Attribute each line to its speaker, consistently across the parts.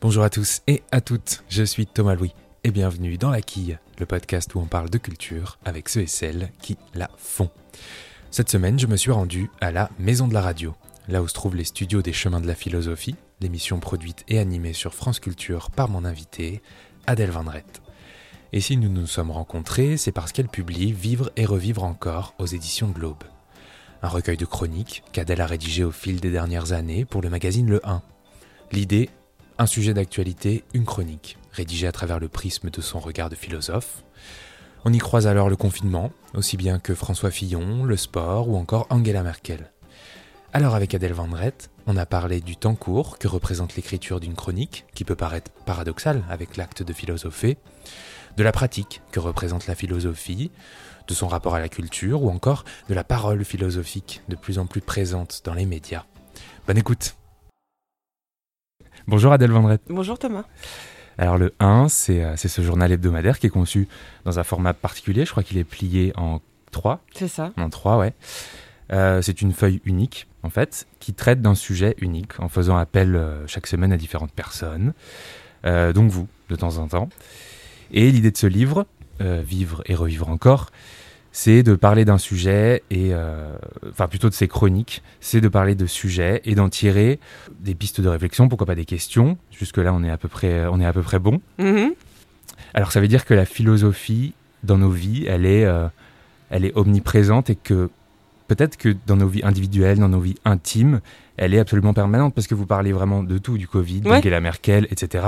Speaker 1: Bonjour à tous et à toutes, je suis Thomas Louis et bienvenue dans La Quille, le podcast où on parle de culture avec ceux et celles qui la font. Cette semaine, je me suis rendu à la Maison de la Radio, là où se trouvent les studios des Chemins de la Philosophie, l'émission produite et animée sur France Culture par mon invité, Adèle Vendrette. Et si nous nous sommes rencontrés, c'est parce qu'elle publie Vivre et revivre encore aux éditions l'Aube. Un recueil de chroniques qu'Adèle a rédigé au fil des dernières années pour le magazine Le 1. L'idée, un sujet d'actualité, une chronique, rédigée à travers le prisme de son regard de philosophe. On y croise alors le confinement, aussi bien que François Fillon, le sport ou encore Angela Merkel. Alors avec Adèle Vendrette, on a parlé du temps court que représente l'écriture d'une chronique, qui peut paraître paradoxale avec l'acte de philosopher, de la pratique que représente la philosophie, de son rapport à la culture ou encore de la parole philosophique de plus en plus présente dans les médias. Bonne écoute Bonjour Adèle Vendrette.
Speaker 2: Bonjour Thomas.
Speaker 1: Alors le 1, c'est ce journal hebdomadaire qui est conçu dans un format particulier, je crois qu'il est plié en 3.
Speaker 2: C'est ça.
Speaker 1: En 3, ouais. Euh, c'est une feuille unique, en fait, qui traite d'un sujet unique, en faisant appel euh, chaque semaine à différentes personnes, euh, donc vous, de temps en temps. Et l'idée de ce livre, Vivre et revivre encore, c'est de parler d'un sujet et euh, enfin plutôt de ces chroniques, c'est de parler de sujets et d'en tirer des pistes de réflexion, pourquoi pas des questions. Jusque là, on est à peu près, on est à peu près bon.
Speaker 2: Mhm.
Speaker 1: Alors ça veut dire que la philosophie dans nos vies, elle est, euh, elle est omniprésente et que peut-être que dans nos vies individuelles, dans nos vies intimes, elle est absolument permanente parce que vous parlez vraiment de tout, du Covid,
Speaker 2: Ouais.
Speaker 1: d'Angela Merkel, etc.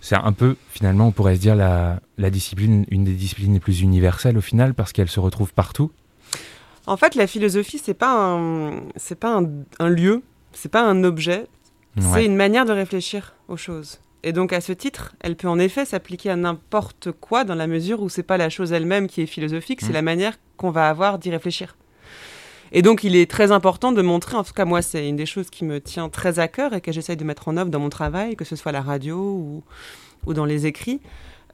Speaker 1: C'est un peu, finalement, on pourrait se dire la, la discipline, une des disciplines les plus universelles au final parce qu'elle se retrouve partout.
Speaker 2: En fait, la philosophie, c'est pas un, c'est pas un, un lieu, c'est pas un objet, c'est une manière de réfléchir aux choses. Et donc, à ce titre, elle peut en effet s'appliquer à n'importe quoi dans la mesure où c'est pas la chose elle-même qui est philosophique,
Speaker 1: Mm.
Speaker 2: c'est la manière qu'on va avoir d'y réfléchir. Et donc, il est très important de montrer, en tout cas, moi, c'est une des choses qui me tient très à cœur et que j'essaye de mettre en œuvre dans mon travail, que ce soit à la radio ou, dans les écrits,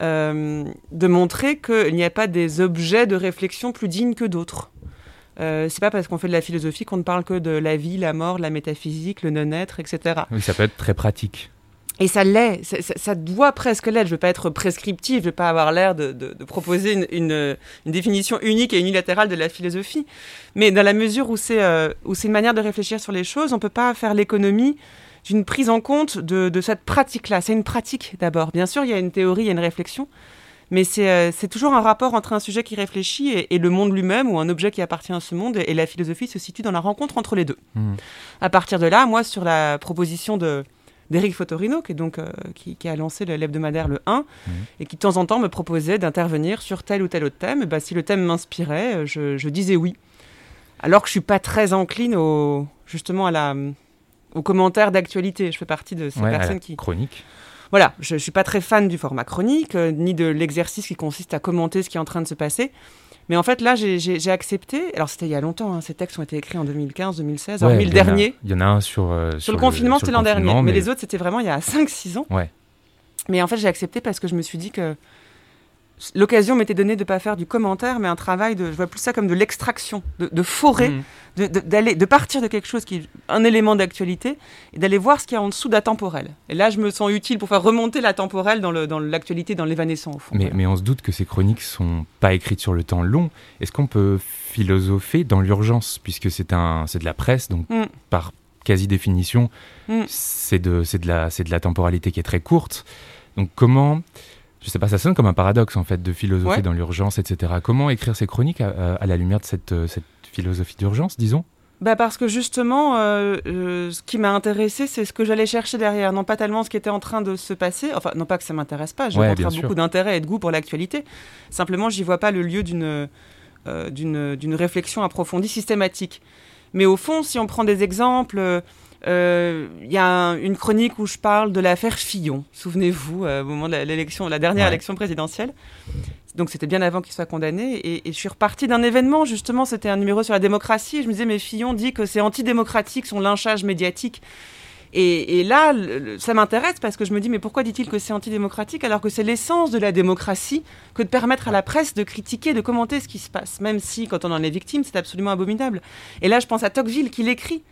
Speaker 2: euh, de montrer qu'il n'y a pas des objets de réflexion plus dignes que d'autres. Euh, c'est pas parce qu'on fait de la philosophie qu'on ne parle que de la vie, la mort, la métaphysique, le non-être, etc.
Speaker 1: Oui, ça peut être très pratique.
Speaker 2: Et ça l'est, ça, ça- ça doit presque l'être. Je veux pas être prescriptif, je veux pas avoir l'air de, de- de proposer une, une- une définition unique et unilatérale de la philosophie. Mais dans la mesure où c'est euh, une manière de réfléchir sur les choses, on peut pas faire l'économie d'une prise en compte de, de cette pratique-là. C'est une pratique d'abord. Bien sûr, il y a une théorie, il y a une réflexion, mais c'est euh, toujours un rapport entre un sujet qui réfléchit et, et le monde lui-même ou un objet qui appartient à ce monde. Et la philosophie se situe dans la rencontre entre les deux.
Speaker 1: Hmm.
Speaker 2: À partir de là, moi, sur la proposition de d'Éric Fotorino, qui, est donc, euh, qui, qui a lancé le- l'hebdomadaire Le 1,
Speaker 1: Mhm.
Speaker 2: et qui de temps en temps me proposait d'intervenir sur tel ou tel autre thème, et ben, si le thème m'inspirait, euh, je, je disais oui. Alors que je suis pas très encline au, justement à la, aux commentaires d'actualité. Je fais partie de ces
Speaker 1: Ouais,
Speaker 2: personnes qui...
Speaker 1: Chronique.
Speaker 2: Voilà, je ne suis pas très fan du format chronique, euh, ni de l'exercice qui consiste à commenter ce qui est en train de se passer. Mais en fait, là, j'ai- accepté. Alors, c'était il y a longtemps, hein, ces textes ont été écrits en 2015, 2016,
Speaker 1: Ouais, en a-
Speaker 2: dernier.
Speaker 1: Il y en a un sur. euh,
Speaker 2: Sur, le confinement,
Speaker 1: sur
Speaker 2: c'était l'an dernier.
Speaker 1: confinement,
Speaker 2: Mais, les autres, c'était vraiment il y a 5-6 ans.
Speaker 1: Ouais.
Speaker 2: Mais en fait, j'ai accepté parce que je me suis dit que l'occasion m'était donnée de ne pas faire du commentaire, mais un travail de. Je vois plus ça comme de l'extraction, de, de forer, de, de- d'aller, de partir de quelque chose qui est un élément d'actualité et d'aller voir ce qu'il y a en dessous d'atemporel. Et là, je me sens utile pour faire remonter la temporelle dans, le, dans l'actualité, dans l'évanescent, au fond.
Speaker 1: Mais,
Speaker 2: Voilà.
Speaker 1: mais on se doute que ces chroniques sont pas écrites sur le temps long. Est-ce qu'on peut philosopher dans l'urgence Puisque c'est un, c'est de la presse, donc
Speaker 2: Mm.
Speaker 1: par quasi définition,
Speaker 2: Mm.
Speaker 1: c'est de, c'est de, la, c'est de la temporalité qui est très courte. Donc comment. Je sais pas, ça sonne comme un paradoxe en fait de philosopher
Speaker 2: Ouais.
Speaker 1: dans l'urgence, etc. Comment écrire ces chroniques à, la lumière de cette, euh, cette philosophie d'urgence, disons?
Speaker 2: Bah parce que justement, euh, euh, ce qui m'a intéressé, c'est ce que j'allais chercher derrière, non pas tellement ce qui était en train de se passer. Enfin, non pas que ça m'intéresse pas,
Speaker 1: Ouais, sûr.
Speaker 2: beaucoup d'intérêt et de goût pour l'actualité. Simplement, j'y vois pas le lieu d'une euh, réflexion approfondie, systématique. Mais au fond, si on prend des exemples, il y a un- une chronique où je parle de l'affaire Fillon. Souvenez-vous, euh, au moment de la- l'élection, la dernière
Speaker 1: Ouais.
Speaker 2: élection présidentielle. Donc c'était bien avant qu'il soit condamné. Et, et je suis repartie d'un événement, justement, c'était un numéro sur la démocratie. Et je me disais, mais Fillon dit que c'est antidémocratique, son lynchage médiatique. Et, et là, le- ça m'intéresse parce que je me dis, mais pourquoi dit-il que c'est antidémocratique alors que c'est l'essence de la démocratie que de permettre à la presse de critiquer, de commenter ce qui se passe, même si, quand on en est victime, c'est absolument abominable. Et là, je pense à Tocqueville qui l'écrit.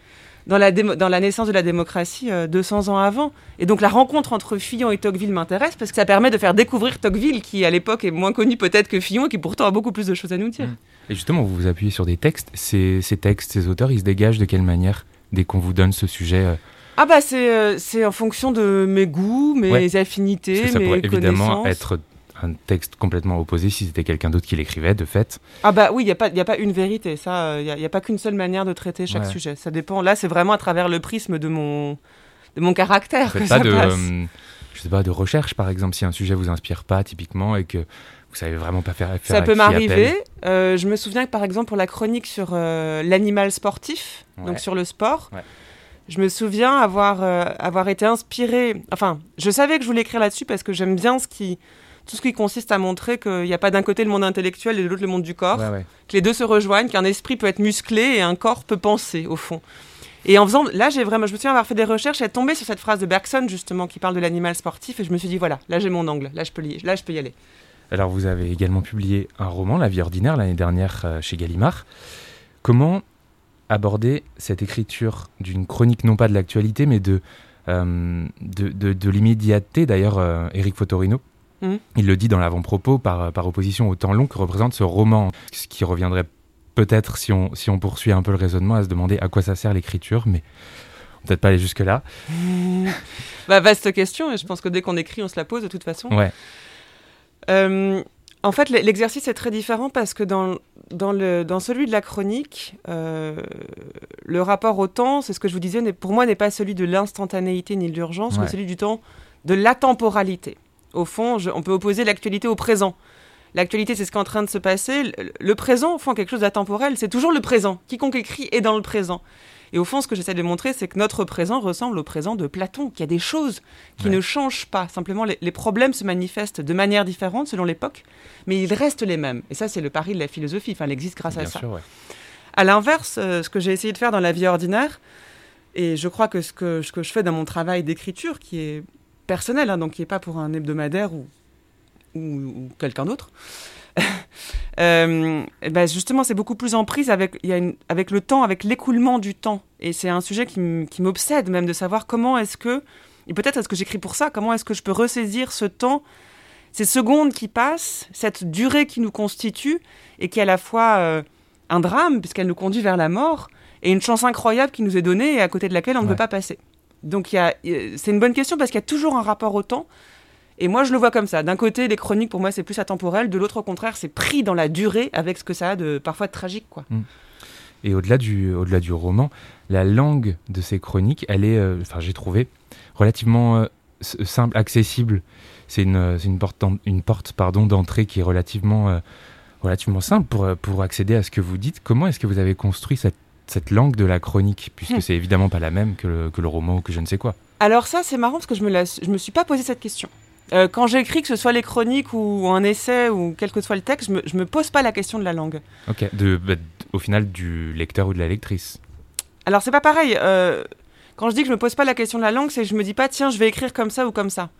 Speaker 2: Dans la, dans la naissance de la démocratie 200 ans avant. Et donc la rencontre entre Fillon et Tocqueville m'intéresse parce que ça permet de faire découvrir Tocqueville, qui à l'époque est moins connu peut-être que Fillon, et qui pourtant a beaucoup plus de choses à nous dire. Mmh.
Speaker 1: Et justement, vous vous appuyez sur des textes. Ces, ces textes, ces auteurs, ils se dégagent de quelle manière dès qu'on vous donne ce sujet
Speaker 2: ah bah c'est c'est en fonction de mes goûts, mes affinités, Parce que ça pourrait
Speaker 1: évidemment être un texte complètement opposé si c'était quelqu'un d'autre qui l'écrivait, de fait.
Speaker 2: Ah bah oui, il n'y a, pas, a pas une vérité, ça, il n'y a, pas qu'une seule manière de traiter chaque sujet. Ça dépend, là c'est vraiment à travers le prisme de mon, de mon caractère que ça
Speaker 1: de,
Speaker 2: passe.
Speaker 1: Euh, je sais pas, de recherche par exemple, si un sujet vous inspire pas typiquement et que vous savez vraiment pas faire, faire
Speaker 2: Ça peut m'arriver. Euh, je me souviens que par exemple pour la chronique sur euh, l'animal sportif, donc sur le sport, je me souviens avoir, avoir été inspirée, enfin je savais que je voulais écrire là-dessus parce que j'aime bien ce qui tout ce qui consiste à montrer qu'il n'y a pas d'un côté le monde intellectuel et de l'autre le monde du corps, que les deux se rejoignent, qu'un esprit peut être musclé et un corps peut penser au fond. Et en faisant, là, j'ai vraiment, je me souviens avoir fait des recherches et être tombée sur cette phrase de Bergson justement qui parle de l'animal sportif et je me suis dit voilà, là j'ai mon angle, là je peux y, là je peux y aller.
Speaker 1: Alors vous avez également publié un roman, La vie ordinaire, l'année dernière euh, chez Gallimard. Comment aborder cette écriture d'une chronique non pas de l'actualité mais de, euh, de, de, l'immédiateté D'ailleurs, euh, Eric Fotorino? Mm. Il le dit dans l'avant-propos par, par opposition au temps long que représente ce roman, ce qui reviendrait peut-être, si on, si on poursuit un peu le raisonnement, à se demander à quoi ça sert l'écriture, mais peut-être pas aller jusque-là.
Speaker 2: bah, vaste question, et je pense que dès qu'on écrit, on se la pose de toute façon.
Speaker 1: Ouais.
Speaker 2: Euh, en fait, l'exercice est très différent parce que dans, dans, le, dans celui de la chronique, euh, le rapport au temps, c'est ce que je vous disais, pour moi n'est pas celui de l'instantanéité ni de l'urgence, mais celui du temps de la temporalité. Au fond, on peut opposer l'actualité au présent. L'actualité, c'est ce qui est en train de se passer. Le, présent, au fond, quelque chose d'intemporel, c'est toujours le présent. Quiconque écrit est dans le présent. Et au fond, ce que j'essaie de montrer, c'est que notre présent ressemble au présent de Platon, qu'il y a des choses qui ne changent pas. Simplement, les, problèmes se manifestent de manière différente selon l'époque, mais ils restent les mêmes. Et ça, c'est le pari de la philosophie. Enfin, elle existe grâce à ça. Sûr, À l'inverse, euh, ce que j'ai essayé de faire dans la vie ordinaire, et je crois que ce que, ce que je fais dans mon travail d'écriture, qui est personnel, hein, donc qui n'est pas pour un hebdomadaire ou, ou, quelqu'un d'autre. euh, ben justement, c'est beaucoup plus en prise avec, y a une, avec le temps, avec l'écoulement du temps. Et c'est un sujet qui m'obsède même de savoir comment est-ce que, et peut-être est-ce que j'écris pour ça, comment est-ce que je peux ressaisir ce temps, ces secondes qui passent, cette durée qui nous constitue et qui est à la fois euh, un drame, puisqu'elle nous conduit vers la mort, et une chance incroyable qui nous est donnée et à côté de laquelle on ne peut pas passer. Donc c'est une bonne question parce qu'il y a toujours un rapport au temps. Et moi, je le vois comme ça. D'un côté, les chroniques, pour moi, c'est plus atemporel. De l'autre, au contraire, c'est pris dans la durée avec ce que ça a de parfois de tragique. Quoi. Mm.
Speaker 1: Et au-delà du, au-delà du roman, la langue de ces chroniques, elle est, euh, enfin, j'ai trouvé, relativement euh, simple, accessible. C'est une, une, porte, une porte pardon, d'entrée qui est relativement, euh, relativement simple pour, pour accéder à ce que vous dites. Comment est-ce que vous avez construit cette cette langue de la chronique, puisque hmm. c'est évidemment pas la même que le, que le, roman ou que je ne sais quoi.
Speaker 2: Alors ça, c'est marrant parce que je me, je me suis pas posé cette question. Euh, quand j'écris, que ce soit les chroniques ou un essai ou quel que soit le texte, je me, je me pose pas la question de la langue.
Speaker 1: Ok, de, bah, au final du lecteur ou de la lectrice.
Speaker 2: Alors c'est pas pareil. Euh, quand je dis que je me pose pas la question de la langue, c'est que je me dis pas tiens, je vais écrire comme ça ou comme ça.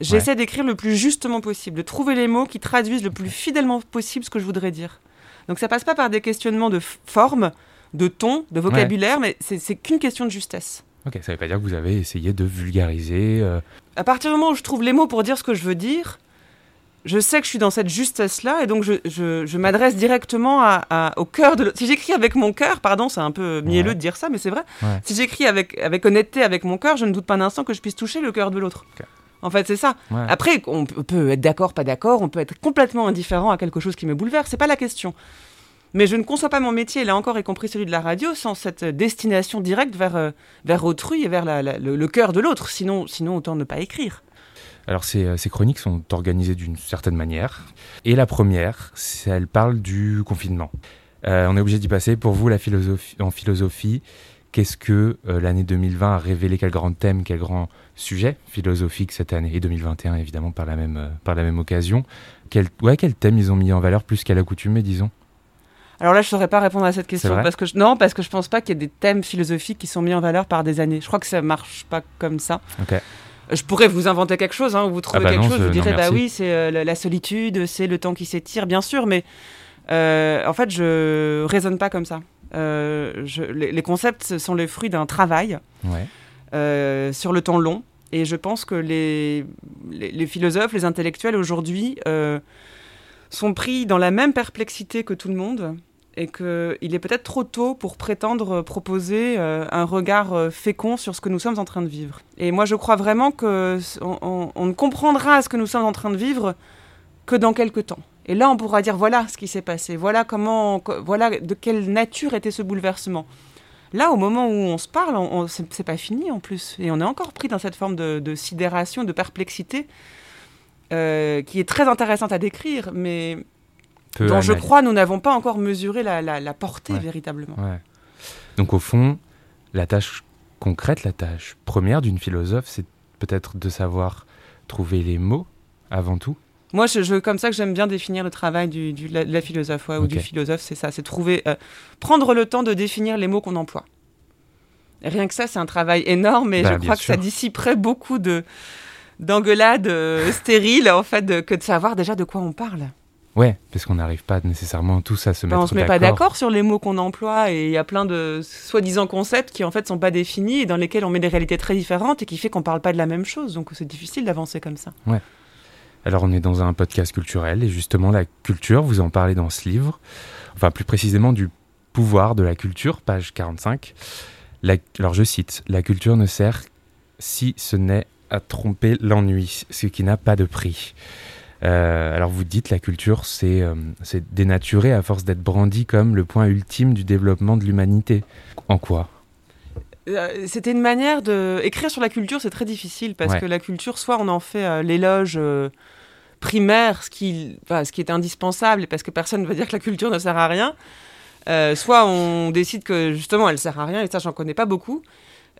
Speaker 2: J'essaie d'écrire le plus justement possible, de trouver les mots qui traduisent le plus fidèlement possible ce que je voudrais dire. Donc ça passe pas par des questionnements de forme, de ton, de vocabulaire, mais c'est qu'une question de justesse.
Speaker 1: Ok, ça veut pas dire que vous avez essayé de vulgariser. Euh.
Speaker 2: À partir du moment où je trouve les mots pour dire ce que je veux dire, je sais que je suis dans cette justesse-là et donc je, je, m'adresse directement à, au cœur de Si j'écris avec mon cœur, pardon, c'est un peu mielleux de dire ça, mais c'est vrai. Si j'écris avec, avec honnêteté avec mon cœur, je ne doute pas un instant que je puisse toucher le cœur de l'autre. En fait, c'est ça. Après, on peut être d'accord, pas d'accord, on peut être complètement indifférent à quelque chose qui me bouleverse, c'est pas la question. Mais je ne conçois pas mon métier, là encore, y compris celui de la radio, sans cette destination directe vers, euh, vers autrui et vers le, cœur de l'autre. Sinon, sinon, autant ne pas écrire.
Speaker 1: Alors, ces, euh, chroniques sont organisées d'une certaine manière. Et la première, elle parle du confinement. Euh, on est obligé d'y passer. Pour vous, en philosophie, qu'est-ce que l'année 2020 a révélé? Quel grand thème, quel grand sujet philosophique cette année? Et 2021, évidemment, par la même, par la même occasion. Quel, ouais, quel thème ils ont mis en valeur plus qu'à l'accoutumée, disons?
Speaker 2: Alors là, je ne saurais pas répondre à cette question parce que je... non, parce que je pense pas qu'il y ait des thèmes philosophiques qui sont mis en valeur par des années. Je crois que ça marche pas comme ça. Je pourrais vous inventer quelque chose, hein, vous trouvez ah bah quelque chose, je vous direz bah oui, c'est euh, la solitude, c'est le temps qui s'étire, bien sûr, mais euh, en fait, je raisonne pas comme ça. les, concepts sont les fruits d'un travail sur le temps long. Et je pense que les, les, philosophes, les intellectuels aujourd'hui sont pris dans la même perplexité que tout le monde et qu'il est peut-être trop tôt pour prétendre proposer euh, un regard euh, fécond sur ce que nous sommes en train de vivre. Et moi, je crois vraiment qu'on on, ne comprendra ce que nous sommes en train de vivre que dans quelques temps. Et là, on pourra dire voilà ce qui s'est passé, voilà comment, voilà de quelle nature était ce bouleversement. Là, au moment où on se parle, on, c'est pas fini en plus, et on est encore pris dans cette forme de, sidération, de perplexité, euh, qui est très intéressante à décrire, mais dont je crois nous n'avons pas encore mesuré la, portée véritablement.
Speaker 1: Donc au fond, la tâche concrète, la tâche première d'une philosophe, c'est peut-être de savoir trouver les mots avant tout.
Speaker 2: Moi, je, comme ça que j'aime bien définir le travail du, de la, philosophe ou du philosophe, c'est ça, c'est trouver, euh, prendre le temps de définir les mots qu'on emploie. rien que ça, c'est un travail énorme et bah, je crois que ça dissiperait beaucoup de d'engueulades euh, stériles en fait que de savoir déjà de quoi on parle.
Speaker 1: Ouais, parce qu'on n'arrive pas nécessairement tous à se mettre
Speaker 2: d'accord. on se met pas d'accord sur les mots qu'on emploie et il y a plein de soi-disant concepts qui en fait sont pas définis et dans lesquels on met des réalités très différentes et qui fait qu'on parle pas de la même chose. Donc c'est difficile d'avancer comme ça.
Speaker 1: Ouais. Alors on est dans un podcast culturel et justement la culture, vous en parlez dans ce livre, enfin plus précisément du pouvoir de la culture, page 45. alors je cite, La culture ne sert si ce n'est à tromper l'ennui, ce qui n'a pas de prix. Euh, alors vous dites la culture, euh, c'est dénaturé à force d'être brandi comme le point ultime du développement de l'humanité. En quoi?
Speaker 2: Euh, c'était une manière de écrire sur la culture, c'est très difficile parce que la culture, soit on en fait l'éloge primaire, ce qui, ce qui est indispensable, et parce que personne ne va dire que la culture ne sert à rien, soit on décide que justement elle sert à rien, et ça j'en connais pas beaucoup,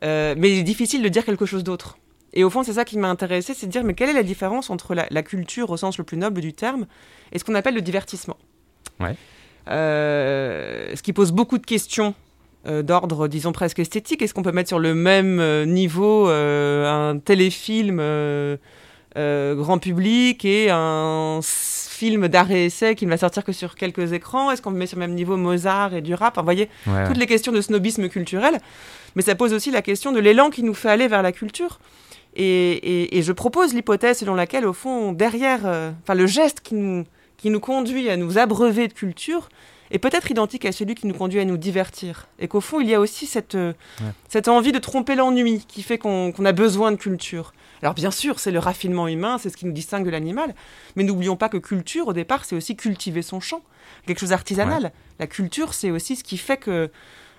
Speaker 2: mais il est difficile de dire quelque chose d'autre. Et au fond, c'est ça qui m'a intéressé, c'est de dire mais quelle est la différence entre la, culture au sens le plus noble du terme et ce qu'on appelle le divertissement
Speaker 1: ouais.
Speaker 2: Euh, ce qui pose beaucoup de questions euh, d'ordre, disons presque esthétique. Est-ce qu'on peut mettre sur le même euh, niveau un téléfilm grand public et un film d'arrêt essai qui ne va sortir que sur quelques écrans? Est-ce qu'on met sur le même niveau Mozart et du rap Vous voyez, toutes les questions de snobisme culturel. Mais ça pose aussi la question de l'élan qui nous fait aller vers la culture. Et, je propose l'hypothèse selon laquelle, au fond, derrière, euh, enfin, le geste qui nous, qui nous conduit à nous abreuver de culture est peut-être identique à celui qui nous conduit à nous divertir. Et qu'au fond, il y a aussi cette, euh, cette envie de tromper l'ennui qui fait qu'on a besoin de culture. Alors bien sûr, c'est le raffinement humain, c'est ce qui nous distingue de l'animal, mais n'oublions pas que culture, au départ, c'est aussi cultiver son champ, quelque chose d'artisanal. La culture, c'est aussi ce qui fait que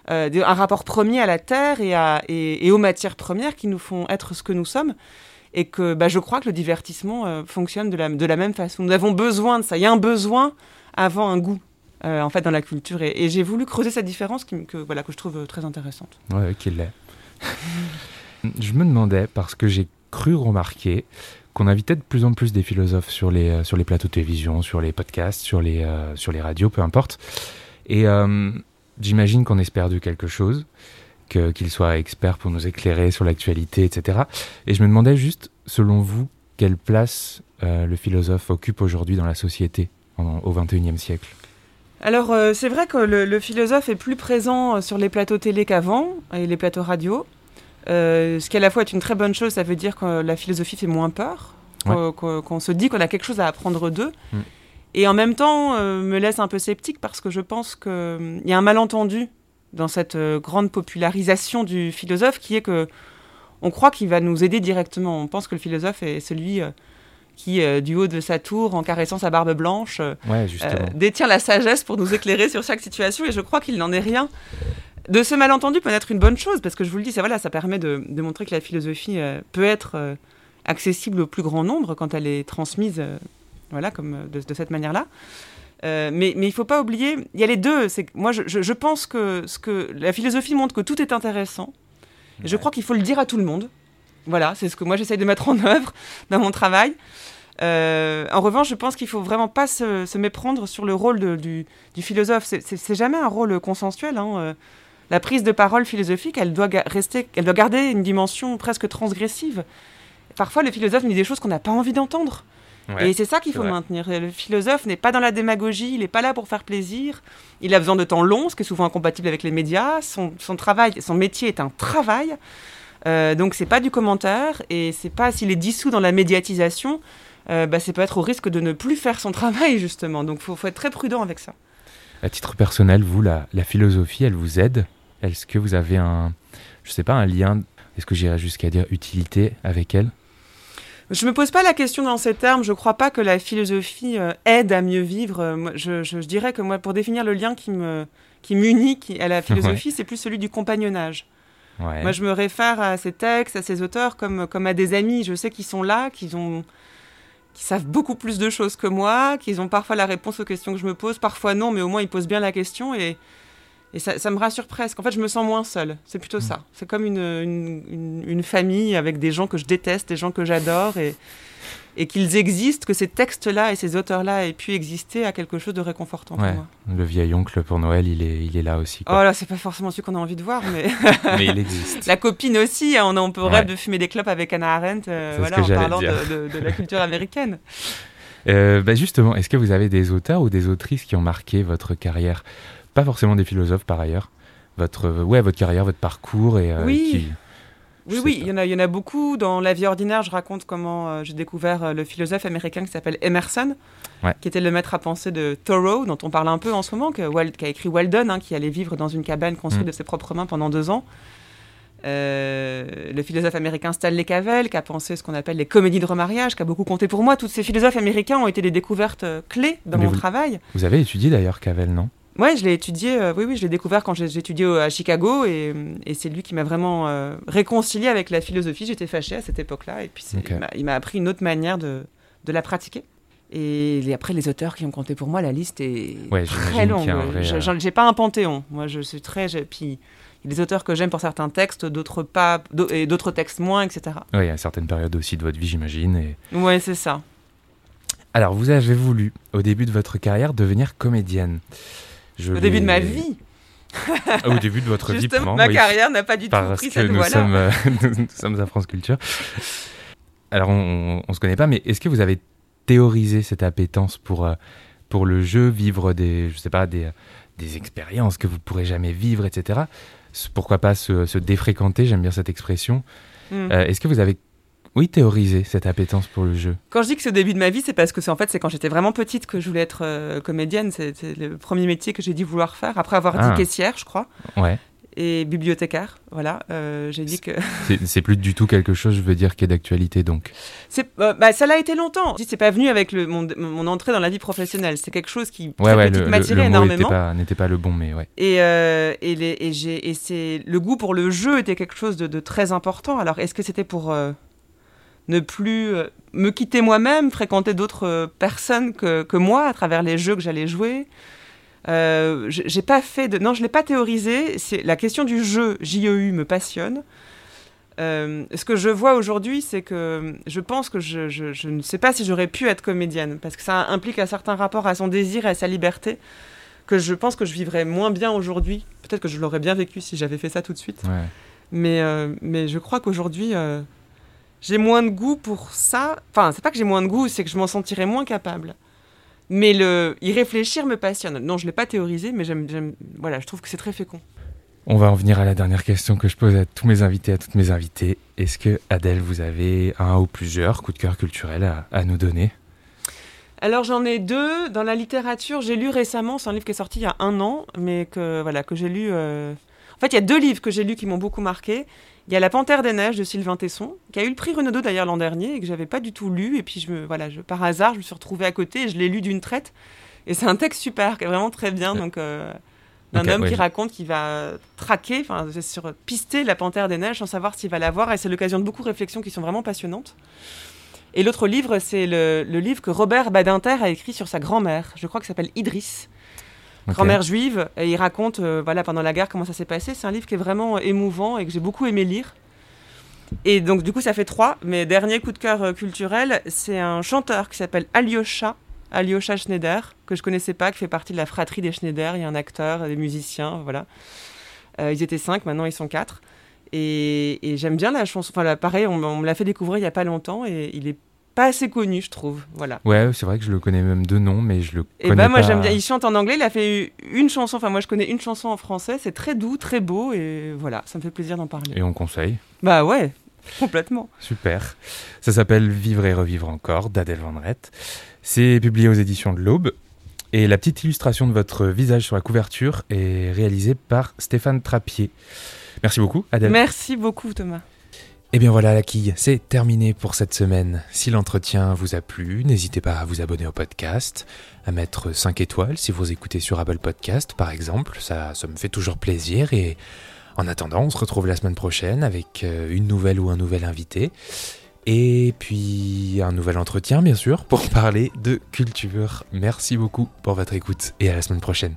Speaker 2: euh, un rapport premier à la terre et, à, et, aux matières premières qui nous font être ce que nous sommes. Et que bah, je crois que le divertissement euh, fonctionne de la, de la même façon. Nous avons besoin de ça. Il y a un besoin avant un goût. Euh, en fait dans la culture et, j'ai voulu creuser cette différence que voilà que je trouve très intéressante.
Speaker 1: Ouais, qu'il l'est. je me demandais parce que j'ai cru remarquer qu'on invitait de plus en plus des philosophes sur les sur les plateaux de télévision, sur les podcasts, sur les sur les radios, peu importe. Et J'imagine qu'on espère de quelque chose, qu'il soit expert pour nous éclairer sur l'actualité, etc. Et je me demandais juste, selon vous, quelle place euh, le philosophe occupe aujourd'hui dans la société au XXIe siècle?
Speaker 2: Alors, euh, c'est vrai que le, philosophe est plus présent euh, sur les plateaux télé qu'avant, et les plateaux radio. ce qui à la fois est une très bonne chose, ça veut dire que la philosophie fait moins peur, qu'on se dit qu'on a quelque chose à apprendre d'eux. Mm. Et en même temps, euh, me laisse un peu sceptique parce que je pense qu'il euh, y a un malentendu dans cette euh, grande popularisation du philosophe qui est que on croit qu'il va nous aider directement. On pense que le philosophe est celui qui, du haut de sa tour, en caressant sa barbe blanche, détient la sagesse pour nous éclairer sur chaque situation. Et je crois qu'il n'en est rien. De ce malentendu peut être une bonne chose parce que je vous le dis, ça, voilà, ça permet de, de montrer que la philosophie peut être accessible au plus grand nombre quand elle est transmise voilà, comme euh, de, cette manière-là. Euh, mais, mais il ne faut pas oublier, il y a les deux. C'est moi, je, je, pense que, ce que la philosophie montre que tout est intéressant. Et je crois qu'il faut le dire à tout le monde. Voilà, c'est ce que moi j'essaye de mettre en œuvre dans mon travail. Euh, en revanche, je pense qu'il faut vraiment pas se, se, méprendre sur le rôle de, du, du, philosophe. C'est jamais un rôle consensuel. Hein. La prise de parole philosophique, elle doit rester, elle doit garder une dimension presque transgressive. Parfois, le philosophe dit des choses qu'on n'a pas envie d'entendre. Et c'est ça qu'il faut maintenir. Le philosophe n'est pas dans la démagogie, il n'est pas là pour faire plaisir. Il a besoin de temps long, ce qui est souvent incompatible avec les médias. Son, travail, son métier est un travail. Euh, donc c'est pas du commentaire et c'est pas s'il est dissous dans la médiatisation, euh, bah, c'est peut-être au risque de ne plus faire son travail justement. Donc faut, faut être très prudent avec ça.
Speaker 1: À titre personnel, vous, la, la philosophie, elle vous aide? Est-ce que vous avez un, je sais pas, un lien, est-ce que j'irais jusqu'à dire utilité avec elle?
Speaker 2: Je me pose pas la question dans ces termes. Je crois pas que la philosophie euh, aide à mieux vivre. Euh, je, je, dirais que moi, pour définir le lien qui me qui m'unit à la philosophie, c'est plus celui du compagnonnage. Moi, je me réfère à ces textes, à ces auteurs comme comme à des amis. Je sais qu'ils sont là, qu'ils ont qui savent beaucoup plus de choses que moi, qu'ils ont parfois la réponse aux questions que je me pose, parfois non, mais au moins ils posent bien la question et et ça, me rassure presque. En fait, je me sens moins seule. C'est plutôt mm. ça. C'est comme une, une, une, famille avec des gens que je déteste, des gens que j'adore. Et, et qu'ils existent, que ces textes-là et ces auteurs-là aient pu exister à quelque chose de réconfortant pour moi.
Speaker 1: Le vieil oncle pour Noël, il est, il est là aussi.
Speaker 2: Quoi. Oh là, c'est pas forcément celui qu'on a envie de voir, mais.
Speaker 1: mais il existe.
Speaker 2: La copine aussi, hein, on, on peut rêver de fumer des clopes avec Anna Arendt, euh, voilà, en parlant de, de, la culture américaine.
Speaker 1: Euh, bah justement, est-ce que vous avez des auteurs ou des autrices qui ont marqué votre carrière? Pas forcément des philosophes par ailleurs. Votre, ouais, votre carrière, votre parcours et
Speaker 2: euh, oui. oui, oui, il y, en a, il y en a beaucoup. Dans La vie ordinaire, je raconte comment euh, j'ai découvert euh, le philosophe américain qui s'appelle Emerson, qui était le maître à penser de Thoreau, dont on parle un peu en ce moment, qui a écrit Walden, hein, qui allait vivre dans une cabane construite mm. de ses propres mains pendant deux ans. le philosophe américain Stanley Cavell, qui a pensé ce qu'on appelle les comédies de remariage, qui a beaucoup compté pour moi. Tous ces philosophes américains ont été des découvertes clés dans mon travail.
Speaker 1: Vous avez étudié d'ailleurs Cavell, non?
Speaker 2: Ouais, je l'ai étudié, euh, oui, oui, je l'ai découvert quand j'ai étudié à Chicago et, et c'est lui qui m'a vraiment euh, réconcilié avec la philosophie. J'étais fâchée à cette époque-là et puis il m'a appris une autre manière de, de la pratiquer. Et après, les auteurs qui ont compté pour moi, la liste est très longue. Euh, j'ai pas un panthéon. Moi, je suis très. Puis, il y a des auteurs que j'aime pour certains textes, d'autres pas, et d'autres textes moins, etc.
Speaker 1: Oui, à certaines périodes aussi de votre vie, j'imagine. Et...
Speaker 2: Oui, c'est ça.
Speaker 1: Alors, vous avez voulu, au début de votre carrière, devenir comédienne.
Speaker 2: Au début de ma vie.
Speaker 1: Ah, au début de votre vie,
Speaker 2: ma carrière n'a pas du tout pris cette
Speaker 1: voie-là. Sommes, euh, nous sommes à France Culture. Alors, on ne se connaît pas, mais est-ce que vous avez théorisé cette appétence pour, euh, pour le jeu, vivre des, je sais pas, des, des expériences que vous pourrez jamais vivre, etc. Pourquoi pas se, se défréquenter, j'aime bien cette expression. Hmm. Euh, est-ce que vous avez oui, théoriser cette appétence pour le jeu.
Speaker 2: Quand je dis que c'est au début de ma vie, c'est parce que c'est en fait c'est quand j'étais vraiment petite que je voulais être euh, comédienne. C'était le premier métier que j'ai dit vouloir faire après avoir dit ah. caissière, je crois.
Speaker 1: Ouais.
Speaker 2: Et bibliothécaire, voilà. Euh, j'ai dit que.
Speaker 1: c'est plus du tout quelque chose, je veux dire, qui est d'actualité, donc.
Speaker 2: C'est, euh, bah, ça l'a été longtemps. C'est pas venu avec le, mon, mon, entrée dans la vie professionnelle. C'est quelque chose qui
Speaker 1: ouais, ouais, m'attirait énormément. N'était pas, pas, le bon, mais ouais.
Speaker 2: Et, et, les, et, c'est le goût pour le jeu était quelque chose de, de très important. Alors, est-ce que c'était pour ne plus euh, me quitter moi-même, fréquenter d'autres euh, personnes que, que, moi à travers les jeux que j'allais jouer. Euh, j'ai pas fait de non je l'ai pas théorisé. C'est la question du jeu JEU me passionne. Euh, ce que je vois aujourd'hui c'est que je pense que je, je, je, ne sais pas si j'aurais pu être comédienne parce que ça implique un certain rapport à son désir et à sa liberté que je pense que je vivrais moins bien aujourd'hui. Peut-être que je l'aurais bien vécu si j'avais fait ça tout de suite. Mais, mais je crois qu'aujourd'hui j'ai moins de goût pour ça. Enfin, c'est pas que j'ai moins de goût, c'est que je m'en sentirais moins capable. Mais le y réfléchir me passionne. Non, je l'ai pas théorisé, mais j'aime, voilà, je trouve que c'est très fécond.
Speaker 1: On va en venir à la dernière question que je pose à tous mes invités, à toutes mes invitées. Est-ce que Adèle, vous avez un ou plusieurs coups de cœur culturels à, nous donner?
Speaker 2: Alors j'en ai deux. Dans la littérature, j'ai lu récemment, c'est un livre qui est sorti il y a un an, mais que voilà que j'ai lu. Euh, en fait, il y a deux livres que j'ai lus qui m'ont beaucoup marqué. Il y a La Panthère des Neiges de Sylvain Tesson, qui a eu le prix Renaudot d'ailleurs l'an dernier et que j'avais pas du tout lu. Et puis, je me, voilà, je, par hasard, je me suis retrouvée à côté et je l'ai lu d'une traite. Et c'est un texte super, qui est vraiment très bien. Donc, euh, d'un homme qui raconte qu'il va traquer, enfin, sur pister la Panthère des Neiges sans savoir s'il va la voir. Et c'est l'occasion de beaucoup de réflexions qui sont vraiment passionnantes. Et l'autre livre, c'est le, le, livre que Robert Badinter a écrit sur sa grand-mère. Je crois que s'appelle Idriss grand-mère juive, et il raconte euh, voilà, pendant la guerre comment ça s'est passé. C'est un livre qui est vraiment émouvant et que j'ai beaucoup aimé lire. Et donc, du coup, ça fait trois. Mais dernier coup de cœur euh, culturel, c'est un chanteur qui s'appelle Alyosha, Alyosha Schneider, que je connaissais pas, qui fait partie de la fratrie des Schneider. Il y a un acteur, des musiciens, voilà. Euh, ils étaient cinq, maintenant ils sont quatre. Et, j'aime bien la chanson. Enfin, pareil, on, me l'a fait découvrir il y a pas longtemps et il est pas assez connu, je trouve. Voilà.
Speaker 1: Ouais, c'est vrai que je le connais même de nom, mais je le
Speaker 2: Et
Speaker 1: connais
Speaker 2: bah moi
Speaker 1: pas.
Speaker 2: j'aime bien. Il chante en anglais. Il a fait une chanson. Enfin moi je connais une chanson en français. C'est très doux, très beau et voilà, ça me fait plaisir d'en parler.
Speaker 1: Et on conseille.
Speaker 2: Bah ouais, complètement.
Speaker 1: Super. Ça s'appelle Vivre et revivre encore d'Adèle Vendrette. C'est publié aux éditions de l'Aube. Et la petite illustration de votre visage sur la couverture est réalisée par Stéphane Trappier. Merci beaucoup, Adèle.
Speaker 2: Merci beaucoup Thomas.
Speaker 1: Et bien voilà la quille, c'est terminé pour cette semaine. Si l'entretien vous a plu, n'hésitez pas à vous abonner au podcast, à mettre 5 étoiles si vous écoutez sur Apple Podcast par exemple, ça, ça me fait toujours plaisir et en attendant on se retrouve la semaine prochaine avec euh, une nouvelle ou un nouvel invité et puis un nouvel entretien bien sûr pour parler de culture. Merci beaucoup pour votre écoute et à la semaine prochaine.